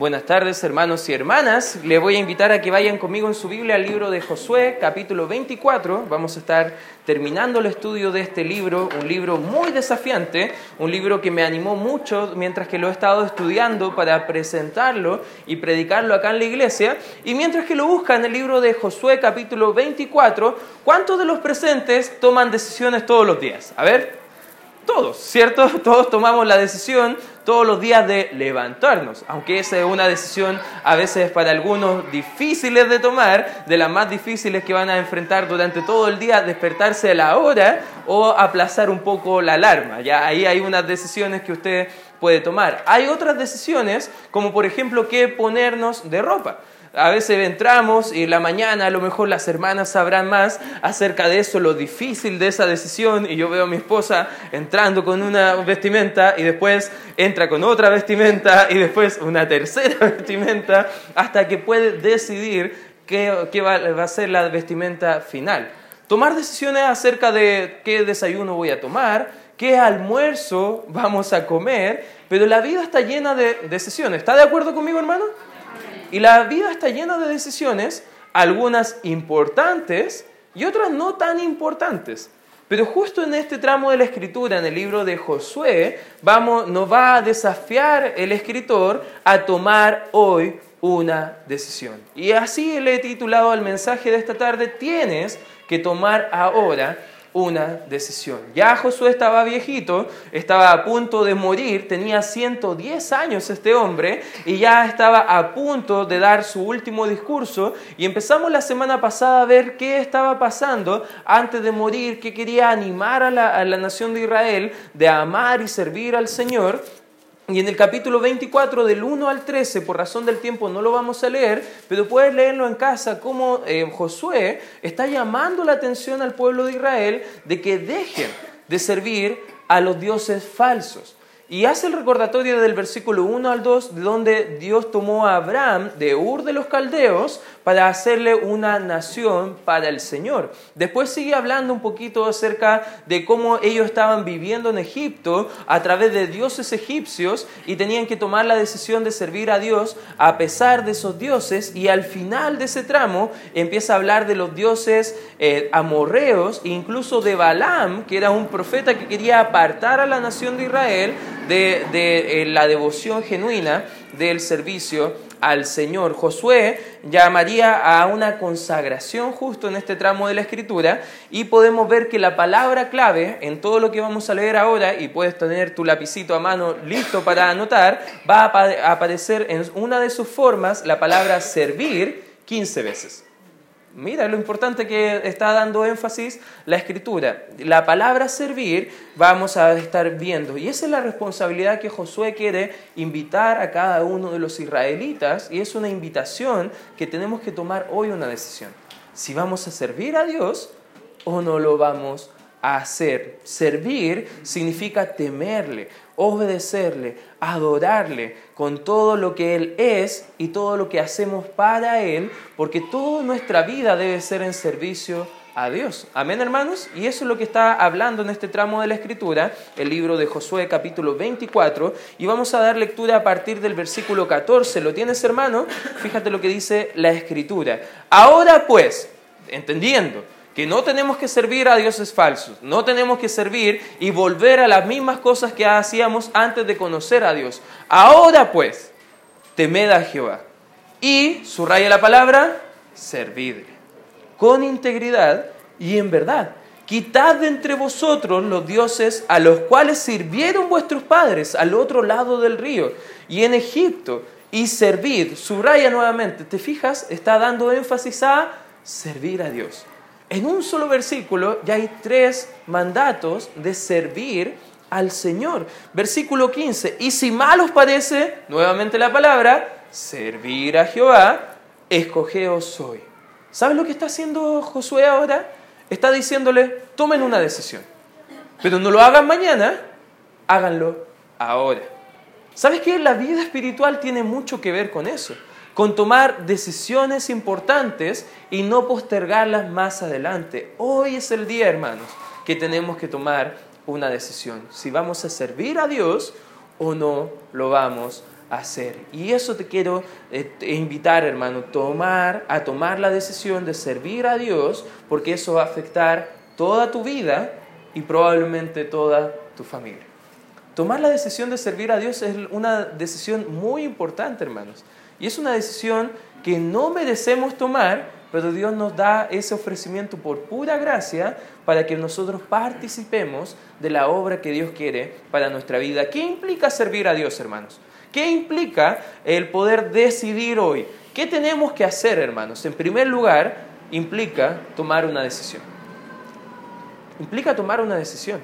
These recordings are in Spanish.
Buenas tardes hermanos y hermanas. Les voy a invitar a que vayan conmigo en su Biblia al libro de Josué, capítulo 24. Vamos a estar terminando el estudio de este libro, un libro muy desafiante, un libro que me animó mucho mientras que lo he estado estudiando para presentarlo y predicarlo acá en la iglesia. Y mientras que lo buscan el libro de Josué, capítulo 24, ¿cuántos de los presentes toman decisiones todos los días? A ver, todos, ¿cierto? Todos tomamos la decisión todos los días de levantarnos, aunque esa es una decisión a veces para algunos difíciles de tomar, de las más difíciles que van a enfrentar durante todo el día, despertarse a la hora o aplazar un poco la alarma. Ya ahí hay unas decisiones que usted puede tomar. Hay otras decisiones, como por ejemplo qué ponernos de ropa. A veces entramos y la mañana a lo mejor las hermanas sabrán más acerca de eso, lo difícil de esa decisión. Y yo veo a mi esposa entrando con una vestimenta y después entra con otra vestimenta y después una tercera vestimenta hasta que puede decidir qué, qué va a ser la vestimenta final. Tomar decisiones acerca de qué desayuno voy a tomar, qué almuerzo vamos a comer, pero la vida está llena de decisiones. ¿Está de acuerdo conmigo, hermano? Y la vida está llena de decisiones, algunas importantes y otras no tan importantes. Pero justo en este tramo de la escritura, en el libro de Josué, vamos, nos va a desafiar el escritor a tomar hoy una decisión. Y así le he titulado al mensaje de esta tarde, tienes que tomar ahora una decisión. Ya Josué estaba viejito, estaba a punto de morir, tenía 110 años este hombre y ya estaba a punto de dar su último discurso y empezamos la semana pasada a ver qué estaba pasando antes de morir, que quería animar a la, a la nación de Israel de amar y servir al Señor y en el capítulo 24, del 1 al 13, por razón del tiempo no lo vamos a leer, pero puedes leerlo en casa, como eh, Josué está llamando la atención al pueblo de Israel de que dejen de servir a los dioses falsos. Y hace el recordatorio del versículo 1 al 2, de donde Dios tomó a Abraham de Ur de los Caldeos para hacerle una nación para el Señor. Después sigue hablando un poquito acerca de cómo ellos estaban viviendo en Egipto a través de dioses egipcios y tenían que tomar la decisión de servir a Dios a pesar de esos dioses. Y al final de ese tramo empieza a hablar de los dioses eh, amorreos, incluso de Balaam, que era un profeta que quería apartar a la nación de Israel de, eh, la devoción genuina del servicio al Señor. Josué llamaría a una consagración justo en este tramo de la escritura y podemos ver que la palabra clave en todo lo que vamos a leer ahora, y puedes tener tu lapicito a mano listo para anotar, va a aparecer en una de sus formas la palabra servir 15 veces. Mira lo importante que está dando énfasis la escritura. La palabra servir vamos a estar viendo. Y esa es la responsabilidad que Josué quiere invitar a cada uno de los israelitas. Y es una invitación que tenemos que tomar hoy una decisión. Si vamos a servir a Dios o no lo vamos a hacer. Servir significa temerle, obedecerle, adorarle con todo lo que Él es y todo lo que hacemos para Él, porque toda nuestra vida debe ser en servicio a Dios. Amén, hermanos. Y eso es lo que está hablando en este tramo de la Escritura, el libro de Josué capítulo 24, y vamos a dar lectura a partir del versículo 14. ¿Lo tienes, hermano? Fíjate lo que dice la Escritura. Ahora pues, entendiendo, que no tenemos que servir a dioses falsos, no tenemos que servir y volver a las mismas cosas que hacíamos antes de conocer a Dios. Ahora pues, temed a Jehová y, subraya la palabra, servidle, con integridad y en verdad. Quitad de entre vosotros los dioses a los cuales sirvieron vuestros padres al otro lado del río y en Egipto, y servid, subraya nuevamente, ¿te fijas? Está dando énfasis a servir a Dios en un solo versículo ya hay tres mandatos de servir al Señor. Versículo 15, y si mal os parece, nuevamente la palabra, servir a Jehová, escogeos hoy. ¿Sabes lo que está haciendo Josué ahora? Está diciéndole, tomen una decisión, pero no lo hagan mañana, háganlo ahora. ¿Sabes qué? La vida espiritual tiene mucho que ver con eso con tomar decisiones importantes y no postergarlas más adelante. Hoy es el día, hermanos, que tenemos que tomar una decisión, si vamos a servir a Dios o no lo vamos hacer. Y eso te quiero eh, invitar, hermano, a tomar la decisión de servir a Dios, porque eso va a afectar toda tu vida y probablemente toda tu familia. Tomar la decisión de servir a Dios es una decisión muy importante, hermanos. Y es una decisión que no merecemos tomar, pero Dios nos da ese ofrecimiento por pura gracia para que nosotros participemos de la obra que Dios quiere para nuestra vida. ¿Qué implica servir a Dios, hermanos? ¿Qué implica el poder decidir hoy? ¿Qué tenemos que hacer, hermanos? En primer lugar, implica tomar una decisión. Implica tomar una decisión.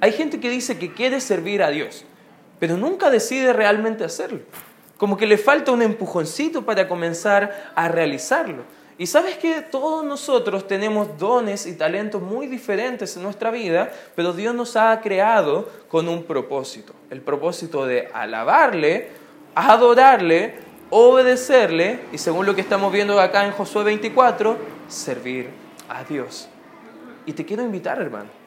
Hay gente que dice que quiere servir a Dios, pero nunca decide realmente hacerlo. Como que le falta un empujoncito para comenzar a realizarlo. Y sabes que todos nosotros tenemos dones y talentos muy diferentes en nuestra vida, pero Dios nos ha creado con un propósito. El propósito de alabarle, adorarle, obedecerle y según lo que estamos viendo acá en Josué 24, servir a Dios. Y te quiero invitar, hermano,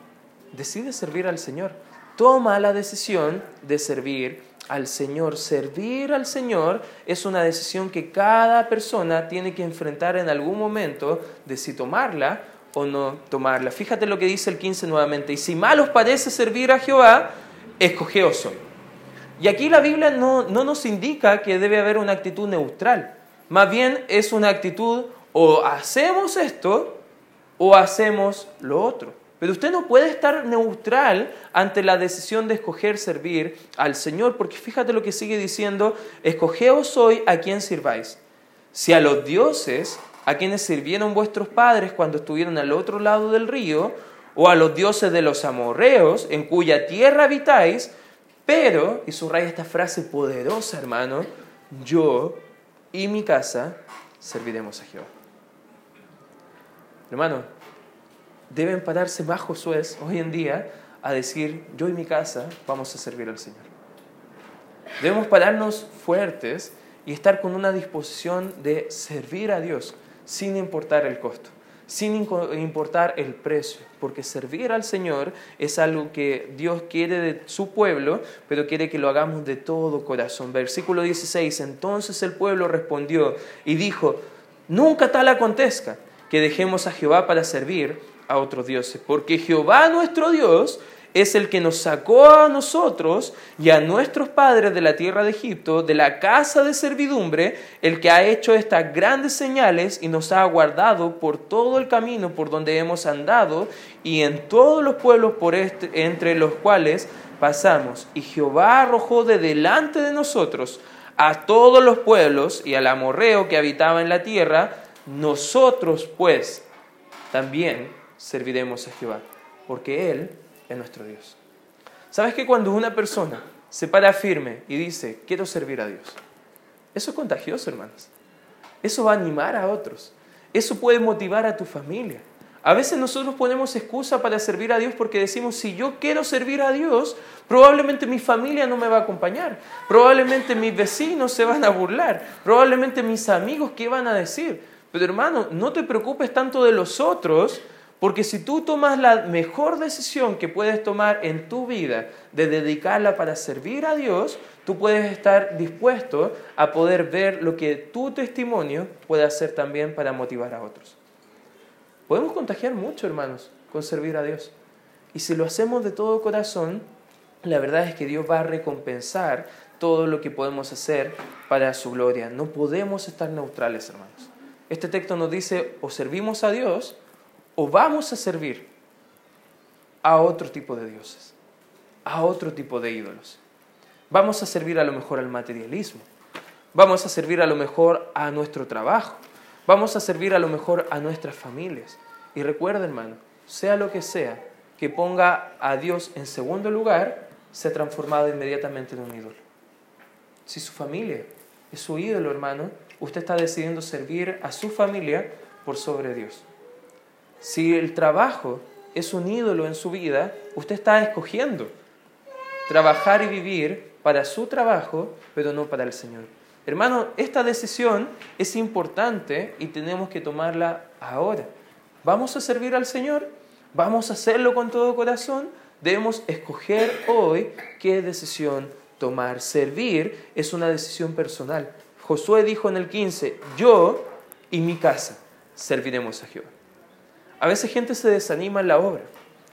decide servir al Señor. Toma la decisión de servir al Señor. Servir al Señor es una decisión que cada persona tiene que enfrentar en algún momento de si tomarla o no tomarla. Fíjate lo que dice el 15 nuevamente. Y si mal os parece servir a Jehová, escogeos hoy. Y aquí la Biblia no, no nos indica que debe haber una actitud neutral. Más bien es una actitud o hacemos esto o hacemos lo otro. Pero usted no puede estar neutral ante la decisión de escoger servir al Señor, porque fíjate lo que sigue diciendo, escogeos hoy a quien sirváis. Si a los dioses a quienes sirvieron vuestros padres cuando estuvieron al otro lado del río, o a los dioses de los amorreos en cuya tierra habitáis, pero, y subraya esta frase poderosa, hermano, yo y mi casa serviremos a Jehová. Hermano, deben pararse más Josué hoy en día a decir, yo y mi casa vamos a servir al Señor. Debemos pararnos fuertes y estar con una disposición de servir a Dios sin importar el costo, sin importar el precio, porque servir al Señor es algo que Dios quiere de su pueblo, pero quiere que lo hagamos de todo corazón. Versículo 16, entonces el pueblo respondió y dijo, nunca tal acontezca que dejemos a Jehová para servir a otros dioses, porque Jehová nuestro Dios es el que nos sacó a nosotros y a nuestros padres de la tierra de Egipto, de la casa de servidumbre, el que ha hecho estas grandes señales y nos ha guardado por todo el camino por donde hemos andado y en todos los pueblos por este, entre los cuales pasamos. Y Jehová arrojó de delante de nosotros a todos los pueblos y al amorreo que habitaba en la tierra, nosotros pues también serviremos a Jehová, porque Él es nuestro Dios. ¿Sabes que cuando una persona se para firme y dice, quiero servir a Dios, eso es contagioso, hermanos? Eso va a animar a otros. Eso puede motivar a tu familia. A veces nosotros ponemos excusa para servir a Dios porque decimos, si yo quiero servir a Dios, probablemente mi familia no me va a acompañar, probablemente mis vecinos se van a burlar, probablemente mis amigos, ¿qué van a decir? Pero hermano, no te preocupes tanto de los otros, porque si tú tomas la mejor decisión que puedes tomar en tu vida de dedicarla para servir a Dios, tú puedes estar dispuesto a poder ver lo que tu testimonio puede hacer también para motivar a otros. Podemos contagiar mucho, hermanos, con servir a Dios. Y si lo hacemos de todo corazón, la verdad es que Dios va a recompensar todo lo que podemos hacer para su gloria. No podemos estar neutrales, hermanos. Este texto nos dice, o servimos a Dios, o vamos a servir a otro tipo de dioses, a otro tipo de ídolos. Vamos a servir a lo mejor al materialismo, vamos a servir a lo mejor a nuestro trabajo, vamos a servir a lo mejor a nuestras familias. Y recuerda, hermano, sea lo que sea, que ponga a Dios en segundo lugar, se ha transformado inmediatamente en un ídolo. Si su familia es su ídolo, hermano, usted está decidiendo servir a su familia por sobre Dios. Si el trabajo es un ídolo en su vida, usted está escogiendo trabajar y vivir para su trabajo, pero no para el Señor. Hermano, esta decisión es importante y tenemos que tomarla ahora. ¿Vamos a servir al Señor? ¿Vamos a hacerlo con todo corazón? Debemos escoger hoy qué decisión tomar. Servir es una decisión personal. Josué dijo en el 15, yo y mi casa serviremos a Jehová. A veces gente se desanima en la obra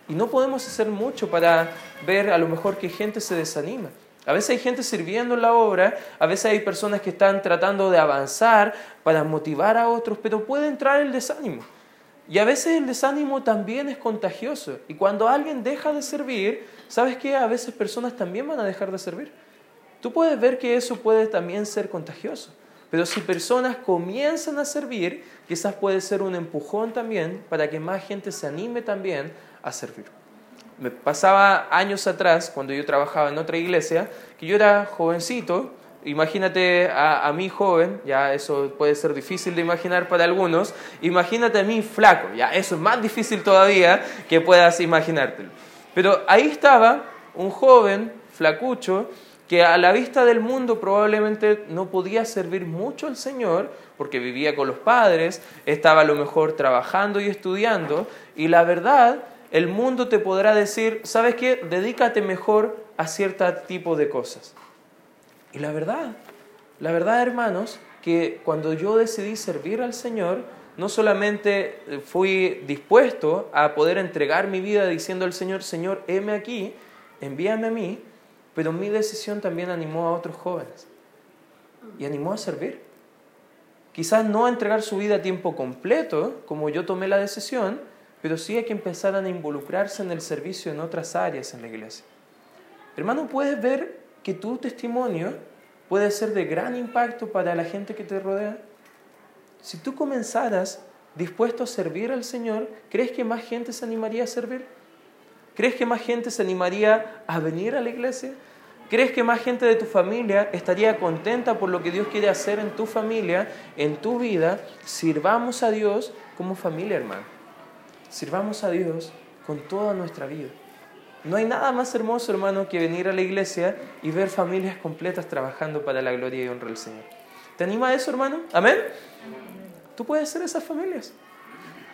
y no podemos hacer mucho para ver a lo mejor que gente se desanima. A veces hay gente sirviendo en la obra, a veces hay personas que están tratando de avanzar para motivar a otros, pero puede entrar el desánimo. Y a veces el desánimo también es contagioso. Y cuando alguien deja de servir, ¿sabes qué? A veces personas también van a dejar de servir. Tú puedes ver que eso puede también ser contagioso. Pero si personas comienzan a servir, quizás puede ser un empujón también para que más gente se anime también a servir. Me pasaba años atrás, cuando yo trabajaba en otra iglesia, que yo era jovencito, imagínate a, a, mí joven, ya eso puede ser difícil de imaginar para algunos, imagínate a mí flaco, ya eso es más difícil todavía que puedas imaginártelo. Pero ahí estaba un joven flacucho que a la vista del mundo probablemente no podía servir mucho al Señor porque vivía con los padres, estaba a lo mejor trabajando y estudiando, y la verdad, el mundo te podrá decir, ¿sabes qué? Dedícate mejor a cierto tipo de cosas. Y la verdad, la verdad hermanos, que cuando yo decidí servir al Señor, no solamente fui dispuesto a poder entregar mi vida diciendo al Señor, Señor, heme aquí, envíame a mí, pero mi decisión también animó a otros jóvenes y animó a servir. Quizás no a entregar su vida a tiempo completo, como yo tomé la decisión, pero sí hay que empezar a involucrarse en el servicio en otras áreas en la iglesia. Hermano, puedes ver que tu testimonio puede ser de gran impacto para la gente que te rodea. Si tú comenzaras dispuesto a servir al Señor, ¿crees que más gente se animaría a servir? ¿Crees que más gente se animaría a venir a la iglesia? ¿Crees que más gente de tu familia estaría contenta por lo que Dios quiere hacer en tu familia, en tu vida? Sirvamos a Dios como familia, hermano. Sirvamos a Dios con toda nuestra vida. No hay nada más hermoso, hermano, que venir a la iglesia y ver familias completas trabajando para la gloria y honra del Señor. ¿Te anima a eso, hermano? ¿Amén? Tú puedes ser esas familias.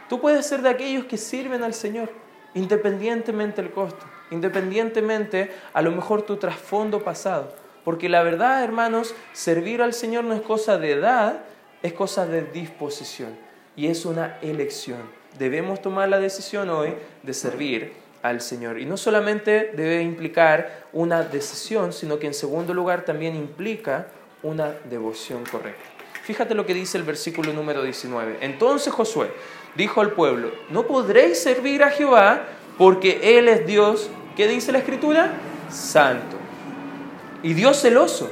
Tú puedes ser de aquellos que sirven al Señor independientemente del costo, independientemente a lo mejor tu trasfondo pasado. Porque la verdad, hermanos, servir al Señor no es cosa de edad, es cosa de disposición y es una elección. Debemos tomar la decisión hoy de servir al Señor. Y no solamente debe implicar una decisión, sino que en segundo lugar también implica una devoción correcta. Fíjate lo que dice el versículo número 19. Entonces Josué dijo al pueblo, no podréis servir a Jehová porque Él es Dios, ¿qué dice la escritura? Santo. Y Dios celoso.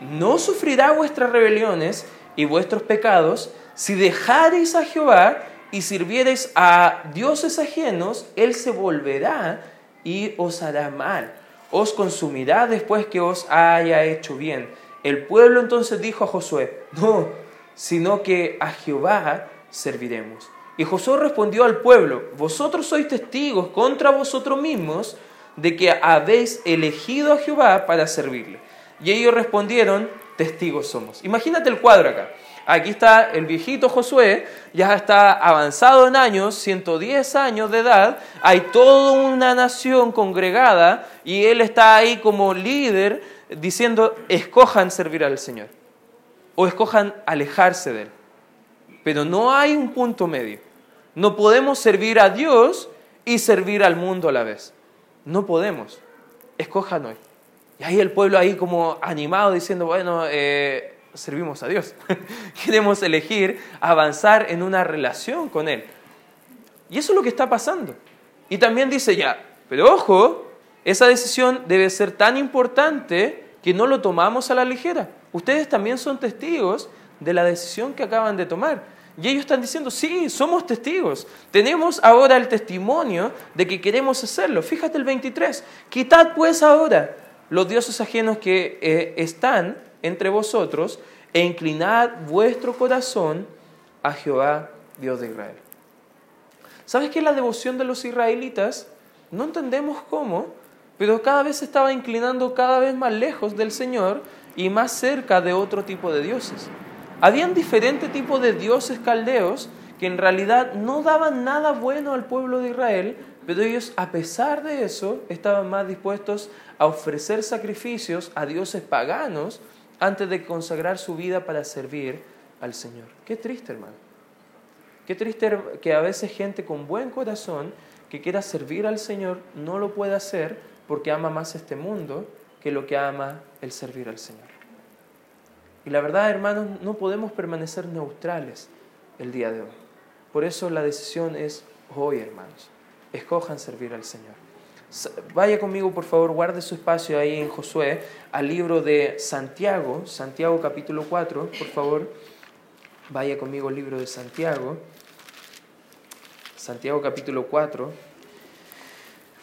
No sufrirá vuestras rebeliones y vuestros pecados si dejareis a Jehová y sirviereis a dioses ajenos, Él se volverá y os hará mal. Os consumirá después que os haya hecho bien. El pueblo entonces dijo a Josué, no, sino que a Jehová serviremos. Y Josué respondió al pueblo, vosotros sois testigos contra vosotros mismos de que habéis elegido a Jehová para servirle. Y ellos respondieron, testigos somos. Imagínate el cuadro acá. Aquí está el viejito Josué, ya está avanzado en años, 110 años de edad, hay toda una nación congregada y él está ahí como líder diciendo, escojan servir al Señor o escojan alejarse de él. Pero no hay un punto medio. No podemos servir a Dios y servir al mundo a la vez. No podemos. Escojan hoy. Y ahí el pueblo ahí como animado diciendo, bueno, eh, servimos a Dios. Queremos elegir avanzar en una relación con Él. Y eso es lo que está pasando. Y también dice ya, pero ojo, esa decisión debe ser tan importante que no lo tomamos a la ligera. Ustedes también son testigos de la decisión que acaban de tomar. Y ellos están diciendo, sí, somos testigos. Tenemos ahora el testimonio de que queremos hacerlo. Fíjate el 23. Quitad pues ahora los dioses ajenos que eh, están entre vosotros e inclinad vuestro corazón a Jehová, Dios de Israel. ¿Sabes que la devoción de los israelitas, no entendemos cómo, pero cada vez se estaba inclinando cada vez más lejos del Señor y más cerca de otro tipo de dioses? Habían diferentes tipos de dioses caldeos que en realidad no daban nada bueno al pueblo de Israel, Pero ellos, a pesar de eso, estaban más dispuestos a ofrecer sacrificios a dioses paganos antes de consagrar su vida para servir al Señor. Qué triste, hermano. Qué triste que a veces gente con buen corazón que quiera servir al Señor no lo pueda hacer porque ama más este mundo que lo que ama el servir al Señor. Y la verdad, hermanos, no podemos permanecer neutrales el día de hoy. Por eso la decisión es hoy, hermanos. Escojan servir al Señor. Vaya conmigo, por favor, guarde su espacio ahí en Josué, al libro de Santiago, Santiago capítulo 4, por favor. Vaya conmigo al libro de Santiago, Santiago capítulo 4,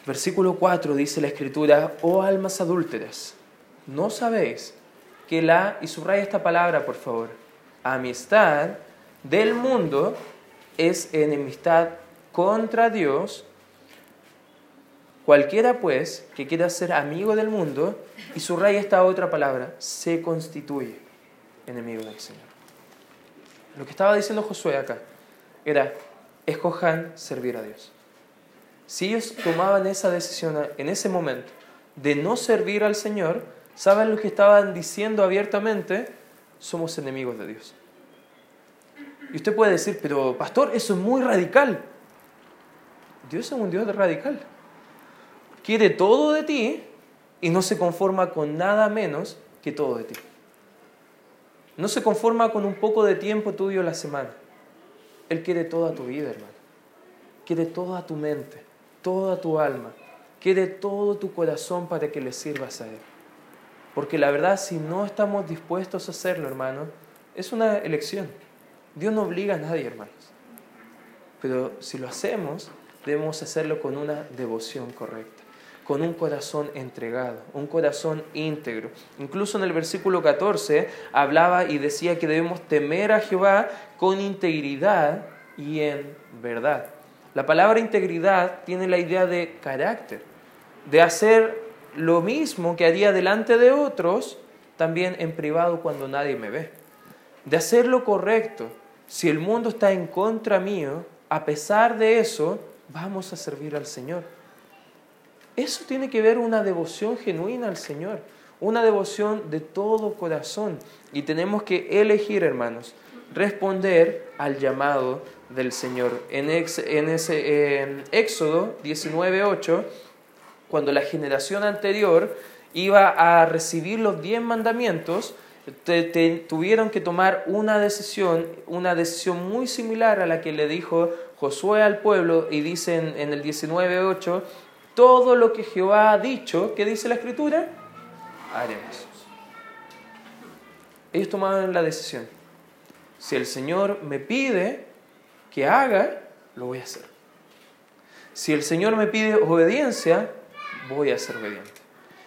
versículo 4 dice la escritura, oh almas adúlteras, ¿no sabéis que la, y subraya esta palabra por favor, amistad del mundo es enemistad contra Dios? Cualquiera pues que quiera ser amigo del mundo, y subraya esta otra palabra, se constituye enemigo del Señor. Lo que estaba diciendo Josué acá era, escojan servir a Dios. Si ellos tomaban esa decisión en ese momento de no servir al Señor, ¿saben lo que estaban diciendo abiertamente? Somos enemigos de Dios. Y usted puede decir, pero pastor, eso es muy radical. Dios es un Dios radical. Quiere todo de ti y no se conforma con nada menos que todo de ti. No se conforma con un poco de tiempo tuyo la semana. Él quiere toda tu vida, hermano. Quiere toda tu mente, toda tu alma. Quiere todo tu corazón para que le sirvas a Él. Porque la verdad, si no estamos dispuestos a hacerlo, hermano, es una elección. Dios no obliga a nadie, hermanos. Pero si lo hacemos, debemos hacerlo con una devoción correcta con un corazón entregado, un corazón íntegro. Incluso en el versículo 14 hablaba y decía que debemos temer a Jehová con integridad y en verdad. La palabra integridad tiene la idea de carácter, de hacer lo mismo que haría delante de otros, también en privado cuando nadie me ve. De hacer lo correcto. Si el mundo está en contra mío, a pesar de eso, vamos a servir al Señor. Eso tiene que ver una devoción genuina al Señor, una devoción de todo corazón. Y tenemos que elegir, hermanos, responder al llamado del Señor. En, ese, Éxodo 19.8, cuando la generación anterior iba a recibir los diez mandamientos, tuvieron que tomar una decisión, una decisión muy similar a la que le dijo Josué al pueblo y dice en, en el 19.8, todo lo que Jehová ha dicho, ¿qué dice la escritura? Haremos. Ellos tomaron la decisión. Si el Señor me pide que haga, lo voy a hacer. Si el Señor me pide obediencia, voy a ser obediente.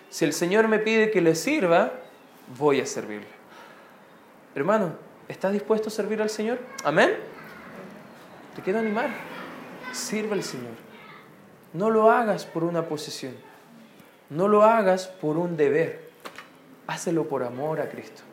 Si el Señor me pide que le sirva, voy a servirle. Hermano, ¿estás dispuesto a servir al Señor? Amén. Te quiero animar. Sirve al Señor. No lo hagas por una posición. No lo hagas por un deber. Hácelo por amor a Cristo.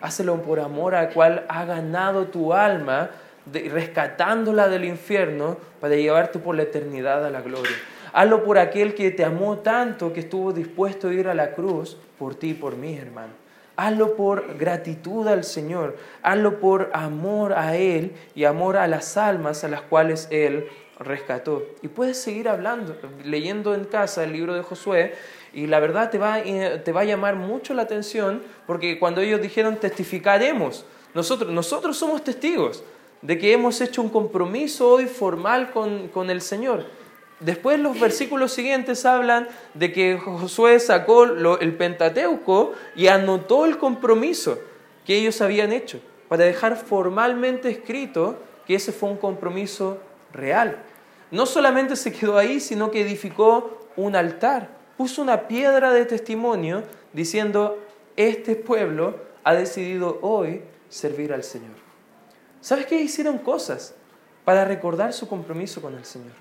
Hácelo por amor al cual ha ganado tu alma, rescatándola del infierno para llevarte por la eternidad a la gloria. Hazlo por aquel que te amó tanto que estuvo dispuesto a ir a la cruz por ti y por mí, hermano. Hazlo por gratitud al Señor. Hazlo por amor a Él y amor a las almas a las cuales Él rescató. Y puedes seguir hablando, leyendo en casa el libro de Josué, y la verdad te va, eh, te va a llamar mucho la atención, porque cuando ellos dijeron testificaremos, nosotros, nosotros somos testigos de que hemos hecho un compromiso hoy formal con, con el Señor. Después los versículos siguientes hablan de que Josué sacó el Pentateuco y anotó el compromiso que ellos habían hecho para dejar formalmente escrito que ese fue un compromiso real no solamente se quedó ahí, sino que edificó un altar, puso una piedra de testimonio diciendo, este pueblo ha decidido hoy servir al Señor. ¿Sabes qué? Hicieron cosas para recordar su compromiso con el Señor,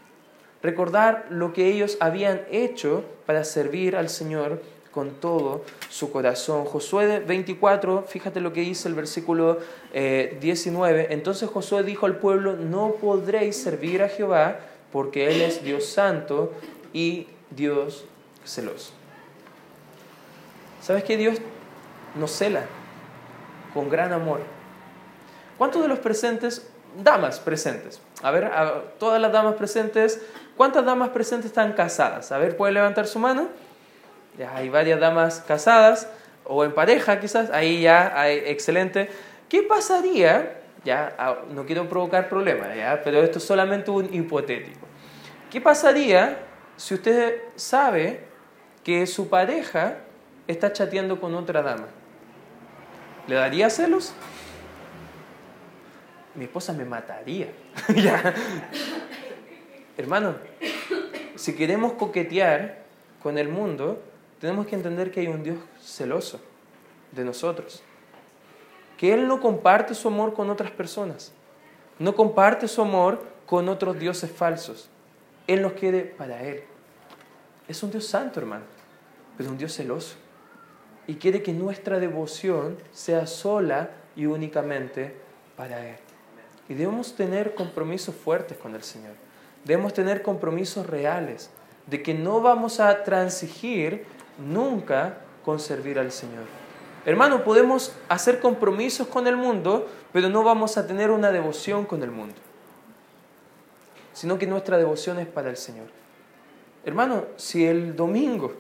recordar lo que ellos habían hecho para servir al Señor con todo su corazón. Josué 24, fíjate lo que dice el versículo 19. Eh, Entonces Josué dijo al pueblo, no podréis servir a Jehová porque Él es Dios santo y Dios celoso. ¿Sabes que Dios nos cela con gran amor? ¿Cuántos de los presentes, damas presentes? A ver, todas las damas presentes, ¿cuántas damas presentes están casadas? A ver, ¿puede levantar su mano? Ya hay varias damas casadas o en pareja quizás, ahí ya excelente. ¿Qué pasaría? Ya, no quiero provocar problemas, ¿ya? pero esto es solamente un hipotético. ¿Qué pasaría si usted sabe que su pareja está chateando con otra dama? ¿Le daría celos? Mi esposa me mataría. Hermano, si queremos coquetear con el mundo, tenemos que entender que hay un Dios celoso de nosotros. Que Él no comparte su amor con otras personas. No comparte su amor con otros dioses falsos. Él nos quiere para Él. Es un Dios santo, hermano, pero un Dios celoso. Y quiere que nuestra devoción sea sola y únicamente para Él. Y debemos tener compromisos fuertes con el Señor. Debemos tener compromisos reales de que no vamos a transigir nunca con servir al Señor. Hermano, podemos hacer compromisos con el mundo, pero no vamos a tener una devoción con el mundo, sino que nuestra devoción es para el Señor. Hermano, si el domingo,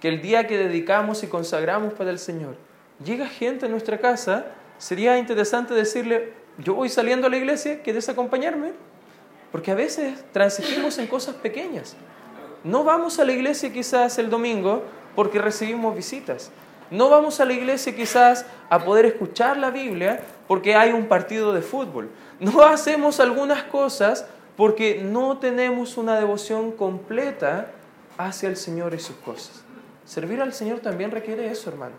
que el día que dedicamos y consagramos para el Señor, llega gente a nuestra casa, sería interesante decirle, yo voy saliendo a la iglesia, ¿quieres acompañarme? Porque a veces transigimos en cosas pequeñas. No vamos a la iglesia quizás el domingo porque recibimos visitas. No vamos a la iglesia quizás a poder escuchar la Biblia porque hay un partido de fútbol. No hacemos algunas cosas porque no tenemos una devoción completa hacia el Señor y sus cosas. Servir al Señor también requiere eso, hermano.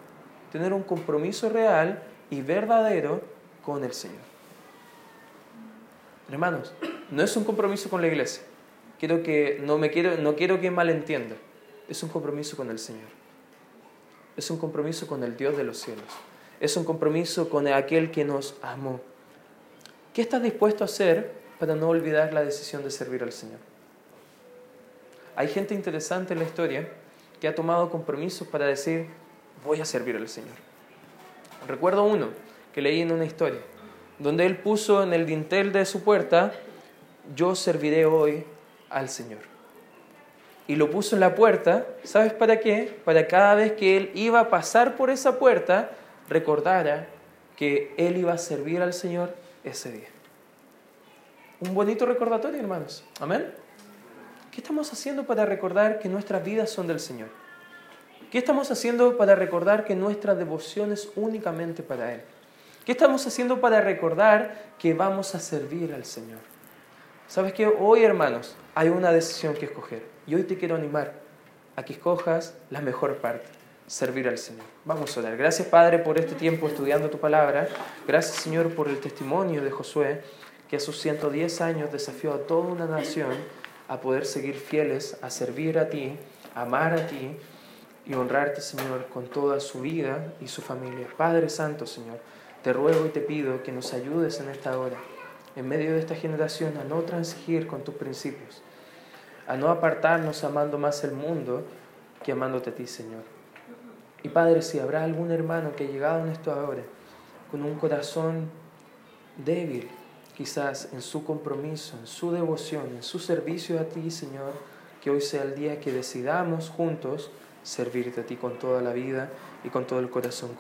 Tener un compromiso real y verdadero con el Señor. Hermanos, no es un compromiso con la iglesia. Quiero que, no, me quiero, no quiero que malentienda. Es un compromiso con el Señor es un compromiso con el Dios de los cielos. Es un compromiso con aquel que nos amó. ¿Qué estás dispuesto a hacer para no olvidar la decisión de servir al Señor? Hay gente interesante en la historia que ha tomado compromisos para decir, voy a servir al Señor. Recuerdo uno que leí en una historia, donde él puso en el dintel de su puerta, yo serviré hoy al Señor y lo puso en la puerta, ¿sabes para qué? Para cada vez que él iba a pasar por esa puerta, recordara que él iba a servir al Señor ese día. Un bonito recordatorio, hermanos. Amén. ¿Qué estamos haciendo para recordar que nuestras vidas son del Señor? ¿Qué estamos haciendo para recordar que nuestra devoción es únicamente para Él? ¿Qué estamos haciendo para recordar que vamos a servir al Señor? ¿Sabes qué? Hoy, hermanos, hay una decisión que escoger. Y hoy te quiero animar a que escojas la mejor parte, servir al Señor. Vamos a orar. Gracias Padre por este tiempo estudiando tu palabra. Gracias Señor por el testimonio de Josué, que a sus 110 años desafió a toda una nación a poder seguir fieles, a servir a ti, amar a ti y honrarte Señor con toda su vida y su familia. Padre Santo Señor, te ruego y te pido que nos ayudes en esta hora, en medio de esta generación, a no transigir con tus principios a no apartarnos amando más el mundo que amándote a ti, Señor. Y Padre, si habrá algún hermano que ha llegado en esto ahora con un corazón débil, quizás en su compromiso, en su devoción, en su servicio a ti, Señor, que hoy sea el día que decidamos juntos servirte a ti con toda la vida y con todo el corazón.